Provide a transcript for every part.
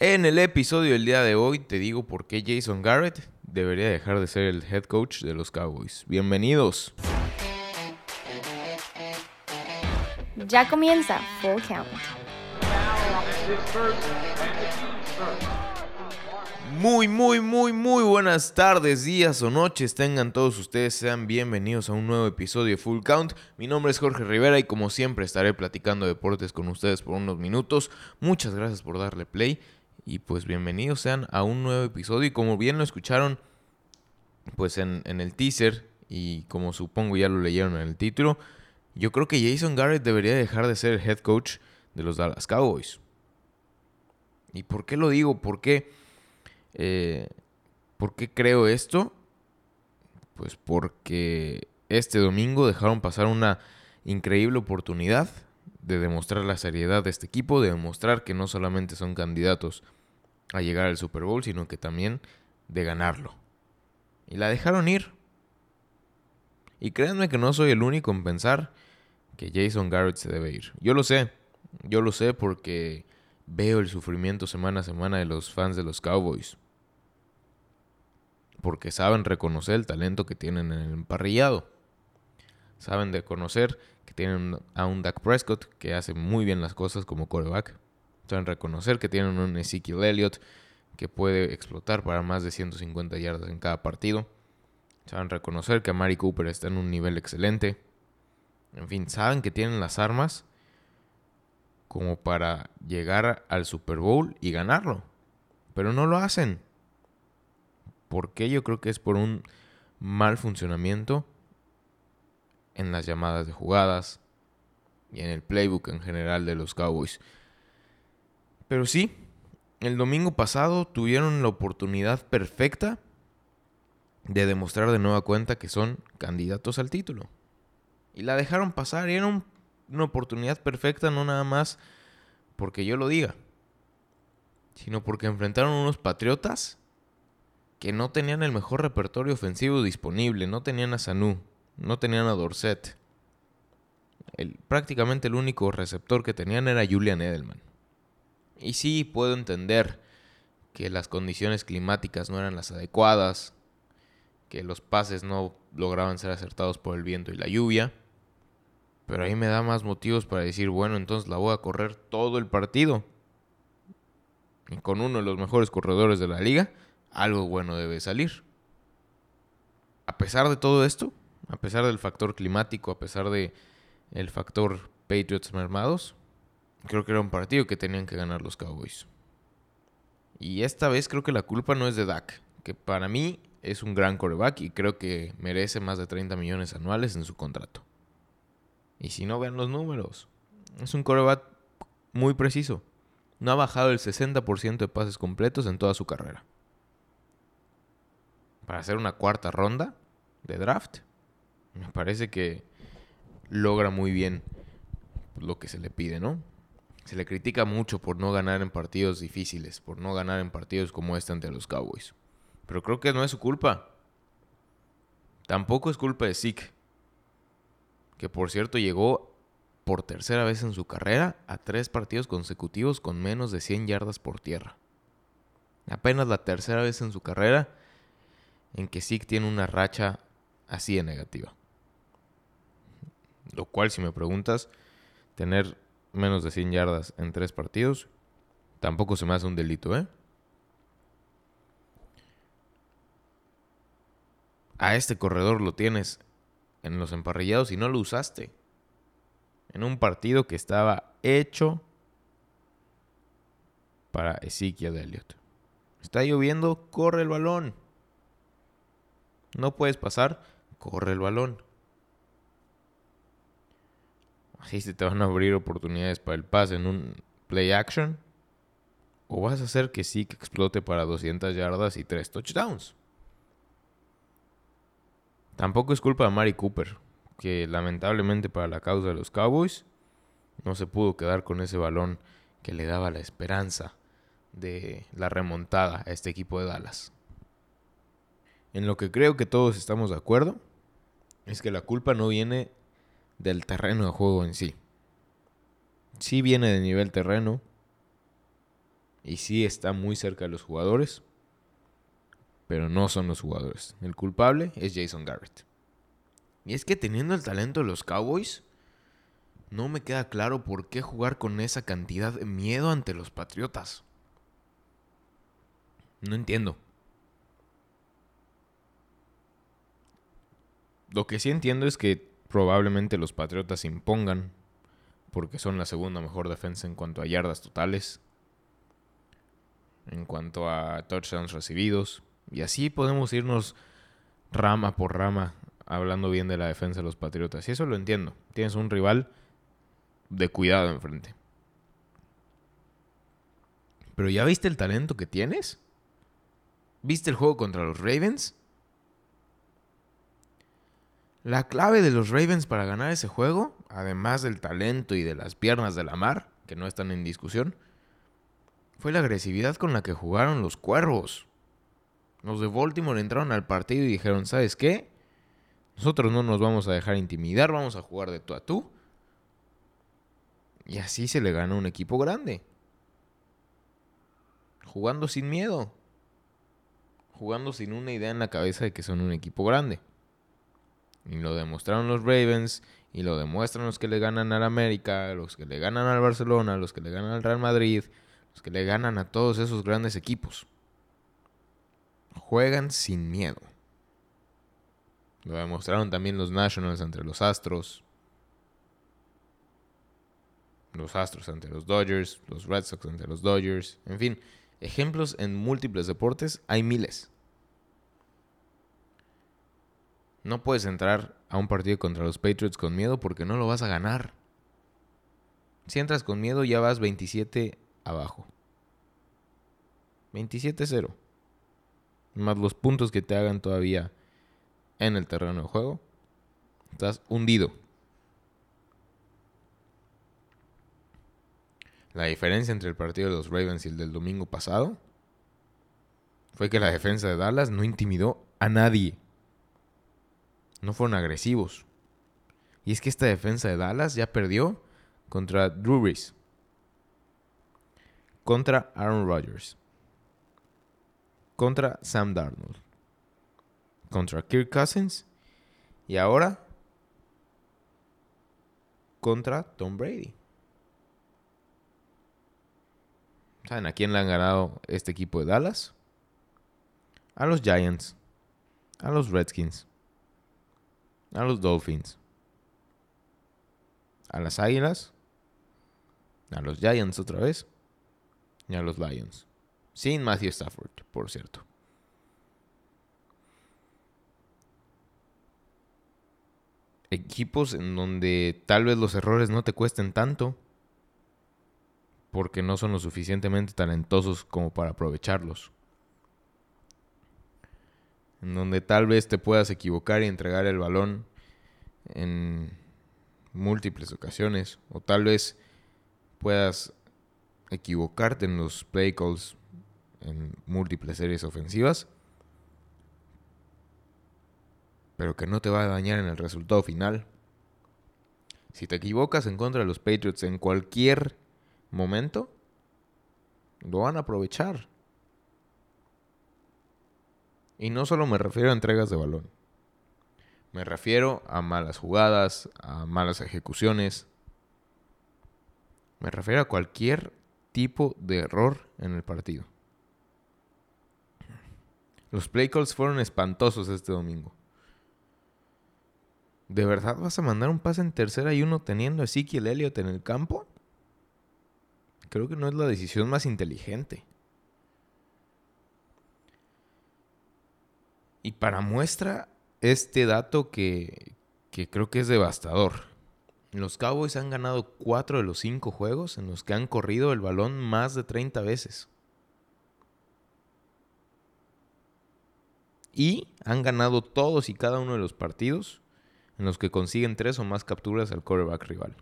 En el episodio del día de hoy te digo por qué Jason Garrett debería dejar de ser el head coach de los Cowboys. Bienvenidos. Ya comienza Full Count. Muy, muy, muy, muy buenas tardes, días o noches. Tengan todos ustedes, sean bienvenidos a un nuevo episodio de Full Count. Mi nombre es Jorge Rivera y como siempre estaré platicando deportes con ustedes por unos minutos. Muchas gracias por darle play y pues bienvenidos sean a un nuevo episodio. Y como bien lo escucharon pues en, en el teaser y como supongo ya lo leyeron en el título, yo creo que Jason Garrett debería dejar de ser el head coach de los Dallas Cowboys. ¿Y por qué lo digo? ¿Por qué? Eh, ¿Por qué creo esto? Pues porque este domingo dejaron pasar una increíble oportunidad de demostrar la seriedad de este equipo, de demostrar que no solamente son candidatos a llegar al Super Bowl, sino que también de ganarlo. Y la dejaron ir. Y créanme que no soy el único en pensar que Jason Garrett se debe ir. Yo lo sé, yo lo sé porque veo el sufrimiento semana a semana de los fans de los Cowboys porque saben reconocer el talento que tienen en el emparrillado. Saben de conocer que tienen a un Dak Prescott que hace muy bien las cosas como coreback. Saben reconocer que tienen un Ezekiel Elliott que puede explotar para más de 150 yardas en cada partido. Saben reconocer que Amari Cooper está en un nivel excelente. En fin, saben que tienen las armas como para llegar al Super Bowl y ganarlo. Pero no lo hacen. ¿Por qué? Yo creo que es por un mal funcionamiento en las llamadas de jugadas y en el playbook en general de los Cowboys. Pero sí, el domingo pasado tuvieron la oportunidad perfecta de demostrar de nueva cuenta que son candidatos al título. Y la dejaron pasar y era una oportunidad perfecta no nada más porque yo lo diga, sino porque enfrentaron unos Patriotas que no tenían el mejor repertorio ofensivo disponible, no tenían a Sanu, no tenían a Dorset. El, prácticamente el único receptor que tenían era Julian Edelman. Y sí, puedo entender que las condiciones climáticas no eran las adecuadas, que los pases no lograban ser acertados por el viento y la lluvia. Pero ahí me da más motivos para decir, bueno, entonces la voy a correr todo el partido. Y con uno de los mejores corredores de la liga, algo bueno debe salir. A pesar de todo esto, a pesar del factor climático, a pesar de el factor Patriots mermados, creo que era un partido que tenían que ganar los Cowboys. Y esta vez creo que la culpa no es de Dak, que para mí es un gran coreback y creo que merece más de 30 millones anuales en su contrato. Y si no, vean los números. Es un coreback muy preciso. No ha bajado el 60% de pases completos en toda su carrera para hacer una cuarta ronda de draft. Me parece que logra muy bien lo que se le pide, ¿no? Se le critica mucho por no ganar en partidos difíciles, por no ganar en partidos como este ante los Cowboys. Pero creo que no es su culpa. Tampoco es culpa de Zeke, que por cierto llegó por tercera vez en su carrera a tres partidos consecutivos con menos de 100 yardas por tierra. Apenas la tercera vez en su carrera en que Zeke tiene una racha así de negativa. Lo cual, si me preguntas, tener menos de 100 yardas en tres partidos, tampoco se me hace un delito, ¿eh? A este corredor lo tienes en los emparrillados y no lo usaste. En un partido que estaba hecho para Ezekiel Elliott. Está lloviendo, corre el balón. No puedes pasar, corre el balón. Así se te van a abrir oportunidades para el pase en un play action. O vas a hacer que sí que explote para 200 yardas y 3 touchdowns. Tampoco es culpa de Mari Cooper, que lamentablemente para la causa de los Cowboys no se pudo quedar con ese balón que le daba la esperanza de la remontada a este equipo de Dallas. En lo que creo que todos estamos de acuerdo es que la culpa no viene del terreno de juego en sí. Sí viene de nivel terreno Y sí está muy cerca de los jugadores. Pero no son los jugadores. El culpable es Jason Garrett. Y es que teniendo el talento de los Cowboys, no me queda claro por qué jugar con esa cantidad de miedo ante los Patriotas. No entiendo. Lo que sí entiendo es que probablemente los Patriotas impongan, porque son la segunda mejor defensa en cuanto a yardas totales, en cuanto a touchdowns recibidos, y así podemos irnos rama por rama hablando bien de la defensa de los Patriotas. Y eso lo entiendo. Tienes un rival de cuidado enfrente. Pero ¿ya viste el talento que tienes? ¿Viste el juego contra los Ravens? La clave de los Ravens para ganar ese juego, además del talento y de las piernas de la mar, que no están en discusión, fue la agresividad con la que jugaron los cuervos. Los de Baltimore entraron al partido y dijeron, ¿sabes qué? Nosotros no nos vamos a dejar intimidar, vamos a jugar de tú a tú. Y así se le gana un equipo grande. Jugando sin miedo. Jugando sin una idea en la cabeza de que son un equipo grande. Y lo demostraron los Ravens. Y lo demuestran los que le ganan al América. Los que le ganan al Barcelona. Los que le ganan al Real Madrid. Los que le ganan a todos esos grandes equipos. Juegan sin miedo. Lo demostraron también los Nationals entre los Astros. Los Astros ante los Dodgers. Los Red Sox ante los Dodgers. En fin, ejemplos en múltiples deportes hay miles. No puedes entrar a un partido contra los Patriots con miedo porque no lo vas a ganar. Si entras con miedo ya vas 27 abajo. 27-0. Más los puntos que te hagan todavía en el terreno de juego. Estás hundido. La diferencia entre el partido de los Ravens y el del domingo pasado fue que la defensa de Dallas no intimidó a nadie. No fueron agresivos. Y es que esta defensa de Dallas ya perdió contra Drew Brees, contra Aaron Rodgers, contra Sam Darnold, contra Kirk Cousins y ahora contra Tom Brady. ¿Saben a quién le han ganado este equipo de Dallas? A los Giants, a los Redskins, a los Dolphins, a las Águilas, a los Giants otra vez y a los Lions. Sin Matthew Stafford, por cierto. Equipos en donde tal vez los errores no te cuesten tanto porque no son lo suficientemente talentosos como para aprovecharlos. En donde tal vez te puedas equivocar y entregar el balón en múltiples ocasiones. O tal vez puedas equivocarte en los play calls en múltiples series ofensivas. Pero que no te va a dañar en el resultado final. Si te equivocas en contra de los Patriots en cualquier momento, lo van a aprovechar. Y no solo me refiero a entregas de balón. Me refiero a malas jugadas, a malas ejecuciones. Me refiero a cualquier tipo de error en el partido. Los play calls fueron espantosos este domingo. ¿De verdad vas a mandar un pase en tercera y uno teniendo a Ezekiel Elliott en el campo? creo que no es la decisión más inteligente. Y para muestra este dato que, que creo que es devastador. Los Cowboys han ganado cuatro de los cinco juegos en los que han corrido el balón más de 30 veces. Y han ganado todos y cada uno de los partidos en los que consiguen tres o más capturas al quarterback rival.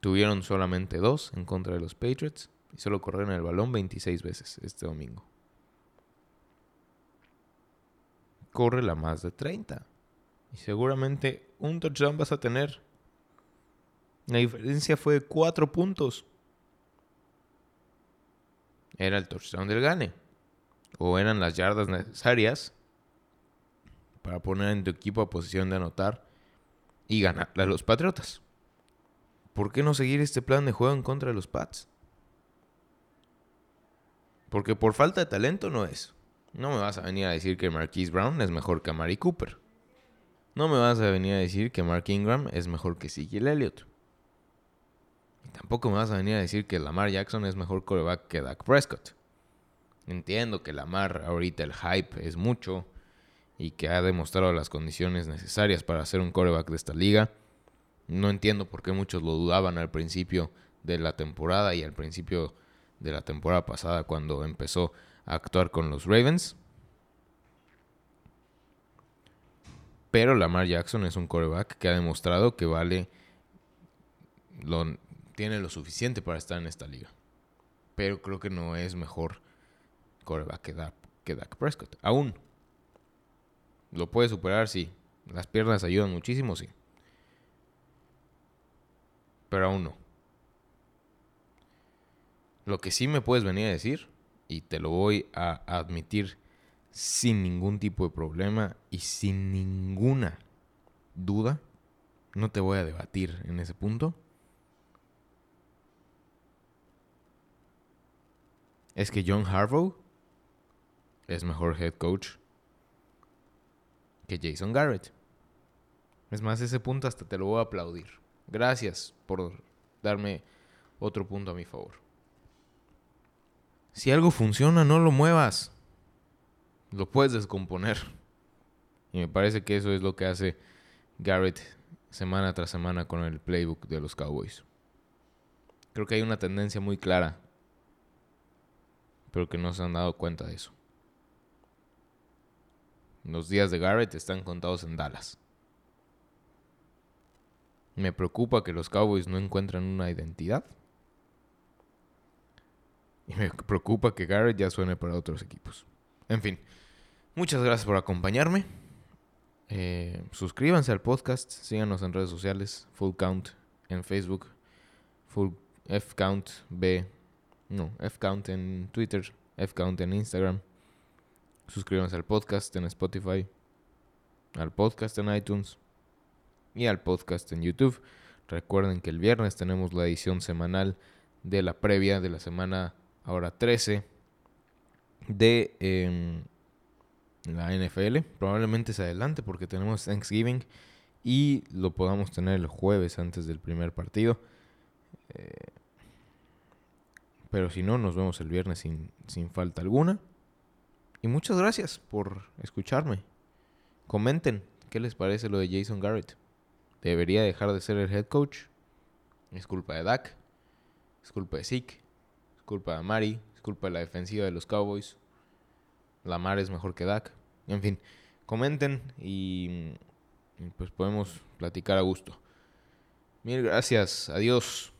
Tuvieron solamente dos en contra de los Patriots y solo corrieron el balón 26 veces este domingo. Corre la más de 30. Y seguramente un touchdown vas a tener. La diferencia fue de cuatro puntos. Era el touchdown del gane. O eran las yardas necesarias para poner en tu equipo a posición de anotar y ganarle a los Patriotas. ¿Por qué no seguir este plan de juego en contra de los Pats? Porque por falta de talento no es. No me vas a venir a decir que Marquise Brown es mejor que Amari Cooper. No me vas a venir a decir que Mark Ingram es mejor que Ezekiel Elliott. tampoco me vas a venir a decir que Lamar Jackson es mejor coreback que Dak Prescott. Entiendo que Lamar ahorita el hype es mucho y que ha demostrado las condiciones necesarias para ser un coreback de esta liga. No entiendo por qué muchos lo dudaban al principio de la temporada y al principio de la temporada pasada cuando empezó a actuar con los Ravens. Pero Lamar Jackson es un coreback que ha demostrado que vale lo, tiene lo suficiente para estar en esta liga. Pero creo que no es mejor coreback que Dak, que Prescott. Aún. Lo puede superar, sí. Las piernas ayudan muchísimo, sí. Pero aún no. Lo que sí me puedes venir a decir, y te lo voy a admitir sin ningún tipo de problema y sin ninguna duda, no te voy a debatir en ese punto, es que John Harbaugh es mejor head coach que Jason Garrett. Es más, ese punto hasta te lo voy a aplaudir. Gracias por darme otro punto a mi favor. Si algo funciona, no lo muevas. Lo puedes descomponer. Y me parece que eso es lo que hace Garrett semana tras semana con el playbook de los Cowboys. Creo que hay una tendencia muy clara, pero que no se han dado cuenta de eso. Los días de Garrett están contados en Dallas. Me preocupa que los Cowboys no encuentran una identidad. Y me preocupa que Garrett ya suene para otros equipos. En fin, muchas gracias por acompañarme. Eh, suscríbanse al podcast, síganos en redes sociales, Full Count en Facebook, Full F Count B, no, F Count en Twitter, F Count en Instagram. Suscríbanse al podcast en Spotify, al podcast en iTunes y al podcast en YouTube. Recuerden que el viernes tenemos la edición semanal de la previa de la semana ahora 13 de em, la NFL. Probablemente es adelante porque tenemos Thanksgiving y lo podamos tener el jueves antes del primer partido. Eh, pero si no, nos vemos el viernes sin, sin falta alguna. Y muchas gracias por escucharme. Comenten qué les parece lo de Jason Garrett. ¿Debería dejar de ser el head coach? ¿Es culpa de Dak? ¿Es culpa de Zeke? ¿Es culpa de Mari? ¿Es culpa de la defensiva de los Cowboys? ¿Lamar es mejor que Dak? En fin, comenten y, y pues podemos platicar a gusto. Mil gracias. Adiós.